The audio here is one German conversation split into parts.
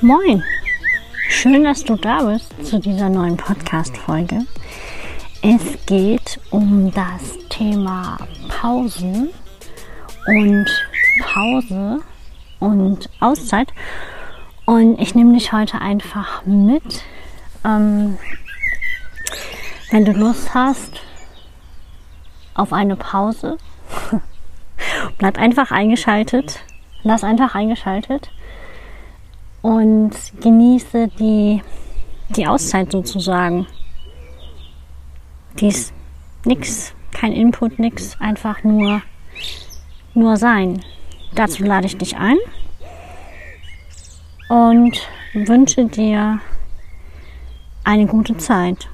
Moin, schön, dass du da bist zu dieser neuen Podcast-Folge. Es geht um das Thema Pausen und Pause und Auszeit. Und ich nehme dich heute einfach mit. Ähm, wenn du Lust hast auf eine Pause, bleib einfach eingeschaltet. Lass einfach eingeschaltet und genieße die, die Auszeit sozusagen. Dies nix, kein Input, nix, einfach nur, nur sein. Dazu lade ich dich ein und wünsche dir eine gute Zeit.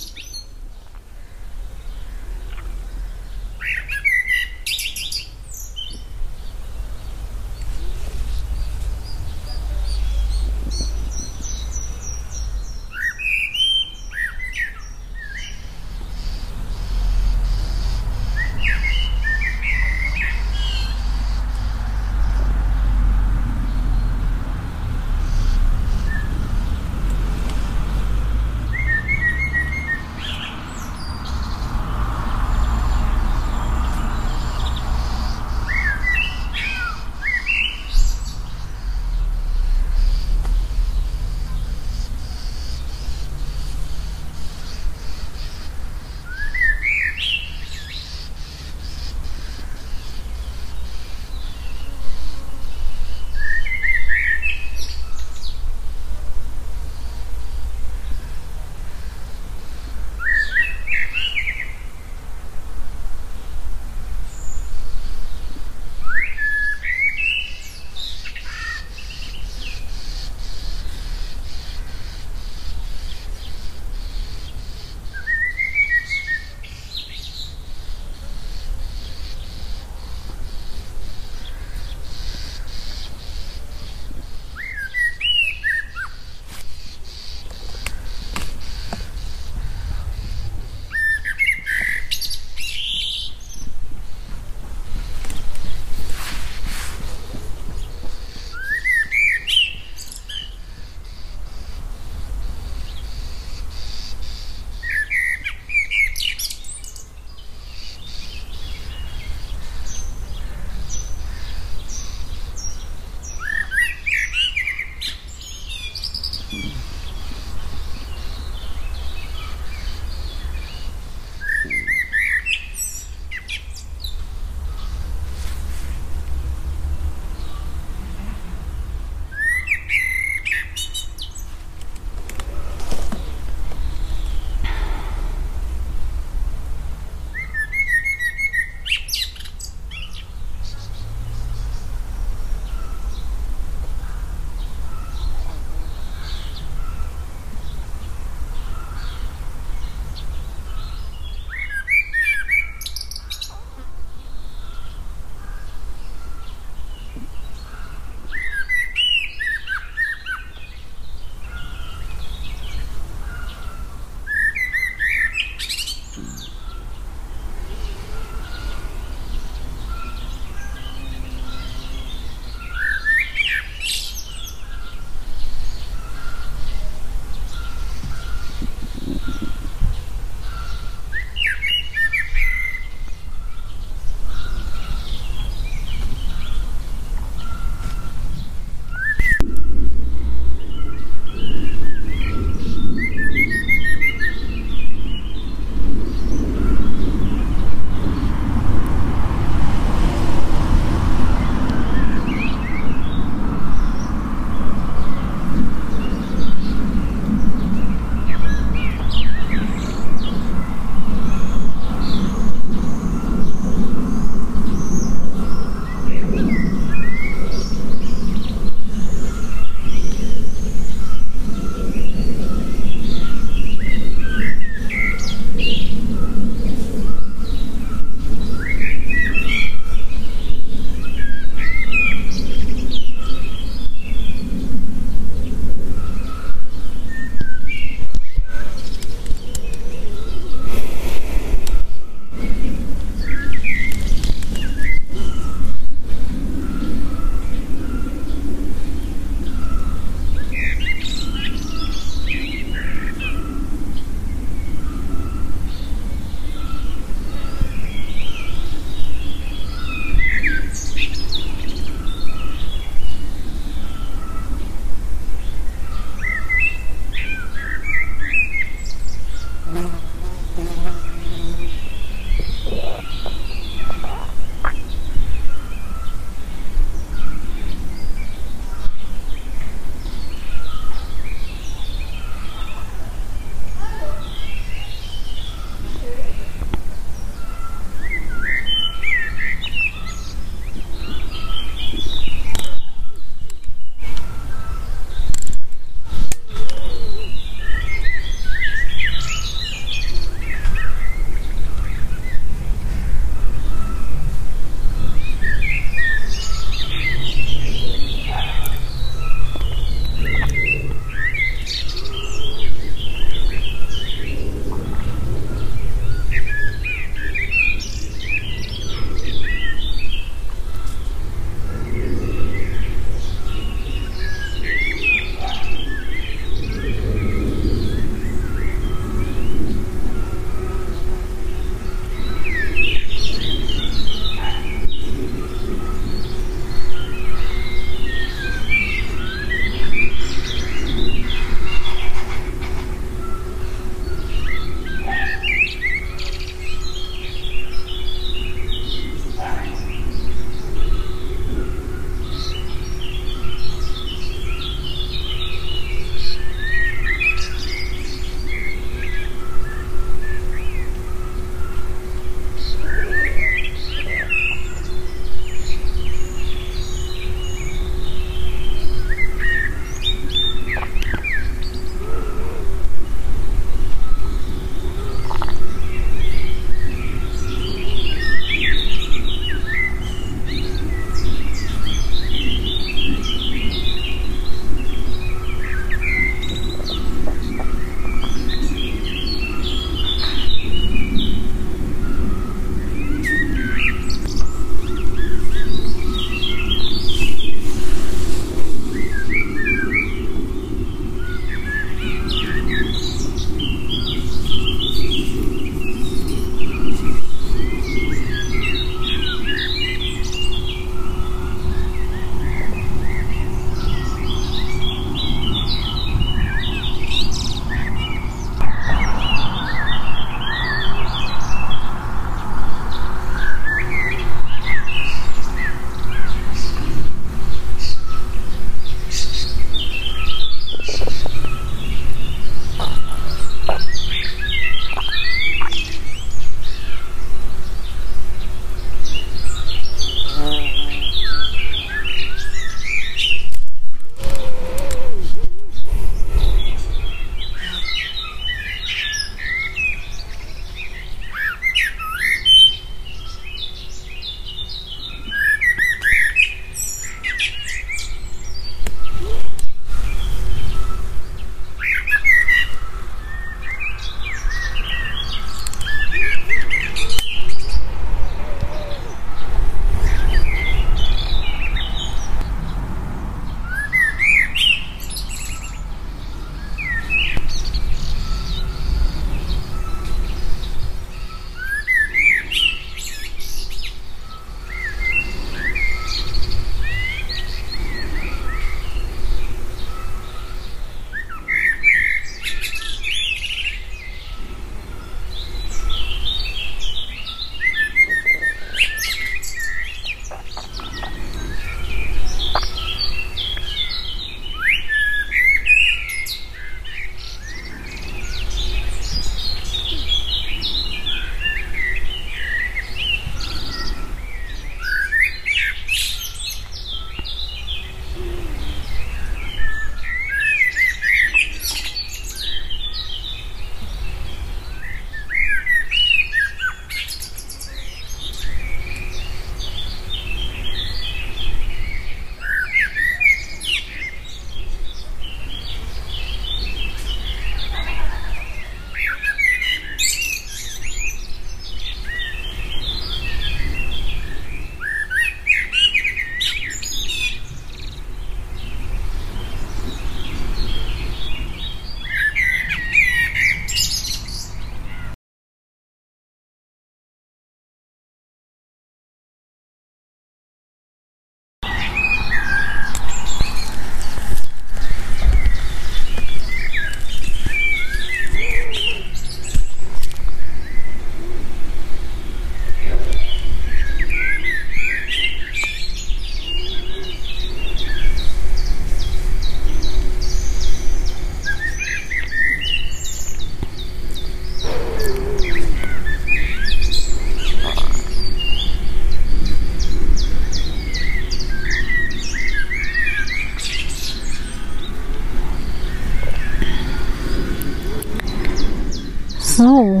So,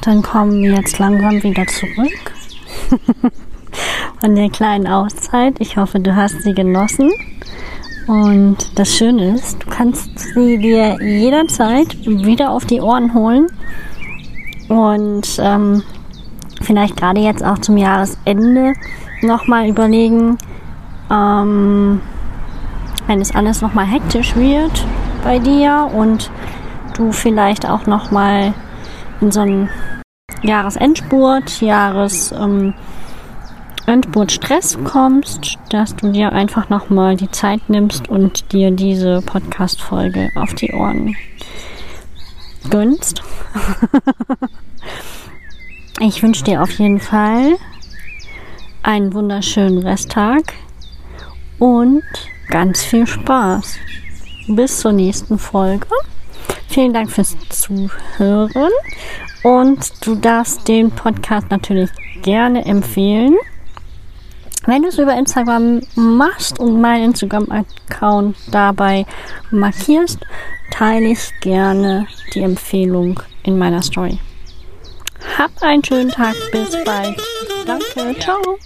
dann kommen wir jetzt langsam wieder zurück von der kleinen Auszeit. Ich hoffe, du hast sie genossen. Und das Schöne ist, du kannst sie dir jederzeit wieder auf die Ohren holen. Und ähm, vielleicht gerade jetzt auch zum Jahresende nochmal überlegen, ähm, wenn es alles nochmal hektisch wird bei dir und du vielleicht auch nochmal in so einen Jahresendspurt, Jahres ähm, Endspurt-Stress kommst, dass du dir einfach nochmal die Zeit nimmst und dir diese Podcast-Folge auf die Ohren gönnst. ich wünsche dir auf jeden Fall einen wunderschönen Resttag und ganz viel Spaß. Bis zur nächsten Folge. Vielen Dank fürs Zuhören und du darfst den Podcast natürlich gerne empfehlen. Wenn du es über Instagram machst und meinen Instagram-Account dabei markierst, teile ich gerne die Empfehlung in meiner Story. Hab einen schönen Tag, bis bald. Danke, ciao.